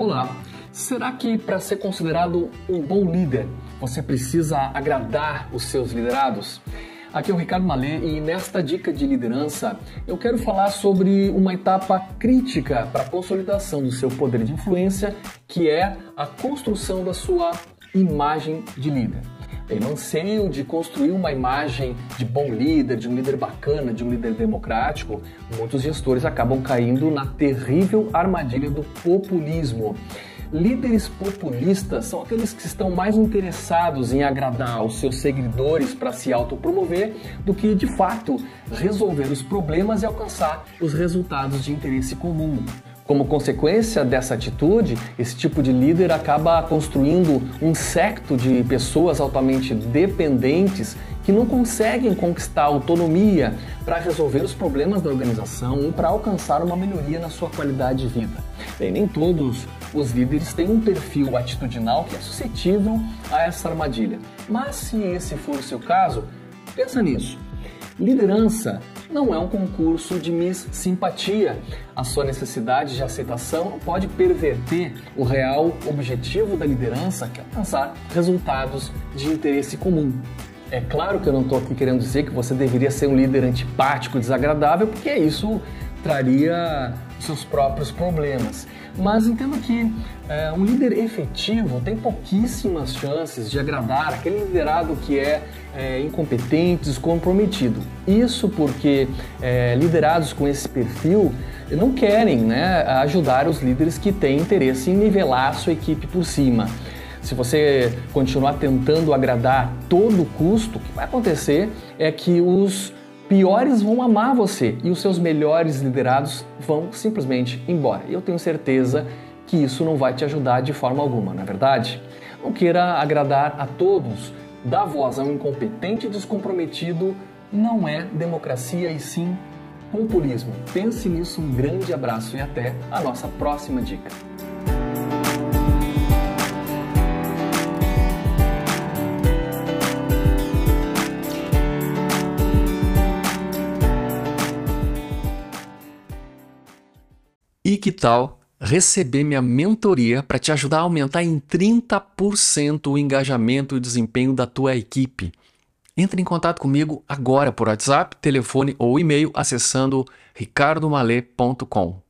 Olá, será que para ser considerado um bom líder você precisa agradar os seus liderados? Aqui é o Ricardo Malê e nesta dica de liderança eu quero falar sobre uma etapa crítica para a consolidação do seu poder de influência, que é a construção da sua imagem de líder. Bem, no anseio de construir uma imagem de bom líder, de um líder bacana, de um líder democrático, muitos gestores acabam caindo na terrível armadilha do populismo. Líderes populistas são aqueles que estão mais interessados em agradar os seus seguidores para se autopromover do que, de fato, resolver os problemas e alcançar os resultados de interesse comum. Como consequência dessa atitude, esse tipo de líder acaba construindo um secto de pessoas altamente dependentes que não conseguem conquistar autonomia para resolver os problemas da organização ou para alcançar uma melhoria na sua qualidade de vida. Bem, nem todos os líderes têm um perfil atitudinal que é suscetível a essa armadilha. Mas se esse for o seu caso, pensa nisso. Liderança não é um concurso de Miss Simpatia. A sua necessidade de aceitação pode perverter o real objetivo da liderança, que é alcançar resultados de interesse comum. É claro que eu não estou aqui querendo dizer que você deveria ser um líder antipático, desagradável, porque isso traria seus próprios problemas. Mas entenda que é, um líder efetivo tem pouquíssimas chances de agradar aquele liderado que é, é incompetente, descomprometido. Isso porque é, liderados com esse perfil não querem né, ajudar os líderes que têm interesse em nivelar sua equipe por cima. Se você continuar tentando agradar a todo custo, o que vai acontecer é que os piores vão amar você e os seus melhores liderados vão simplesmente embora. Eu tenho certeza que isso não vai te ajudar de forma alguma, não é verdade? Não queira agradar a todos. Dar voz a um incompetente e descomprometido não é democracia e sim populismo. Pense nisso, um grande abraço e até a nossa próxima dica. E que tal receber minha mentoria para te ajudar a aumentar em 30% o engajamento e desempenho da tua equipe? Entre em contato comigo agora por WhatsApp, telefone ou e-mail acessando ricardomale.com.